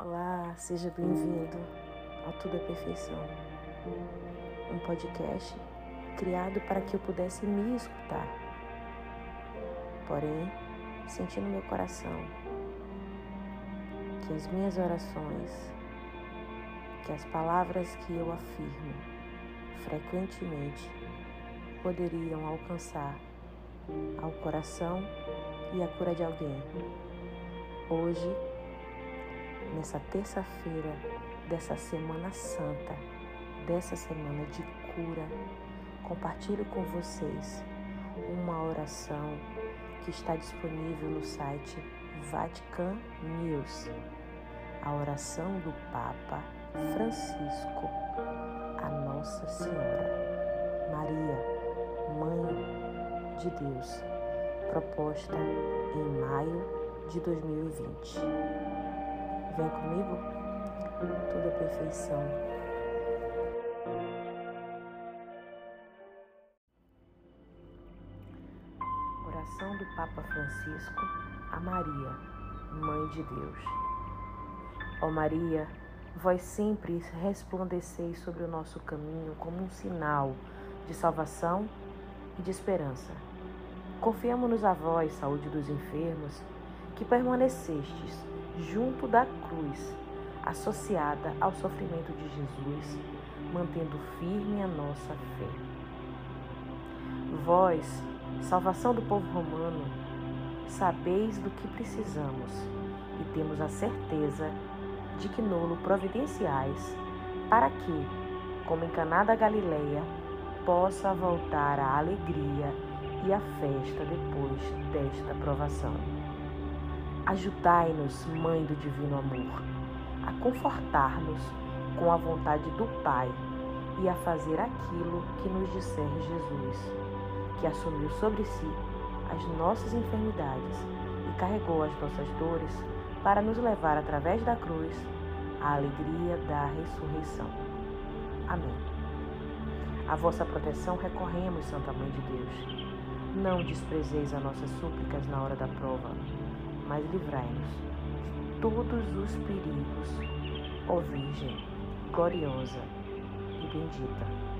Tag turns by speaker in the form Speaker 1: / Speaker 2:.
Speaker 1: Olá, seja bem-vindo ao Tudo é Perfeição, um podcast criado para que eu pudesse me escutar. Porém, senti no meu coração que as minhas orações, que as palavras que eu afirmo frequentemente poderiam alcançar ao coração e a cura de alguém. Hoje, nessa terça-feira dessa Semana Santa, dessa semana de cura, compartilho com vocês uma oração que está disponível no site Vatican News. A oração do Papa Francisco a Nossa Senhora Maria, Mãe de Deus, proposta em maio de 2020. Vem comigo? Tudo é perfeição. Oração do Papa Francisco a Maria, Mãe de Deus. Ó Maria, vós sempre resplandeceis sobre o nosso caminho como um sinal de salvação e de esperança. Confiamos-nos a vós, saúde dos enfermos, que permanecestes junto da cruz, associada ao sofrimento de Jesus, mantendo firme a nossa fé. Vós, salvação do povo romano, sabeis do que precisamos e temos a certeza de que nolo providenciais para que, como em Caná da Galileia, possa voltar a alegria e a festa depois desta provação. Ajudai-nos, Mãe do Divino Amor, a confortar-nos com a vontade do Pai e a fazer aquilo que nos disser Jesus, que assumiu sobre si as nossas enfermidades e carregou as nossas dores para nos levar através da cruz à alegria da ressurreição. Amém. A vossa proteção recorremos, Santa Mãe de Deus. Não desprezeis as nossas súplicas na hora da prova mas livrai-nos de todos os perigos, ó Virgem gloriosa e bendita.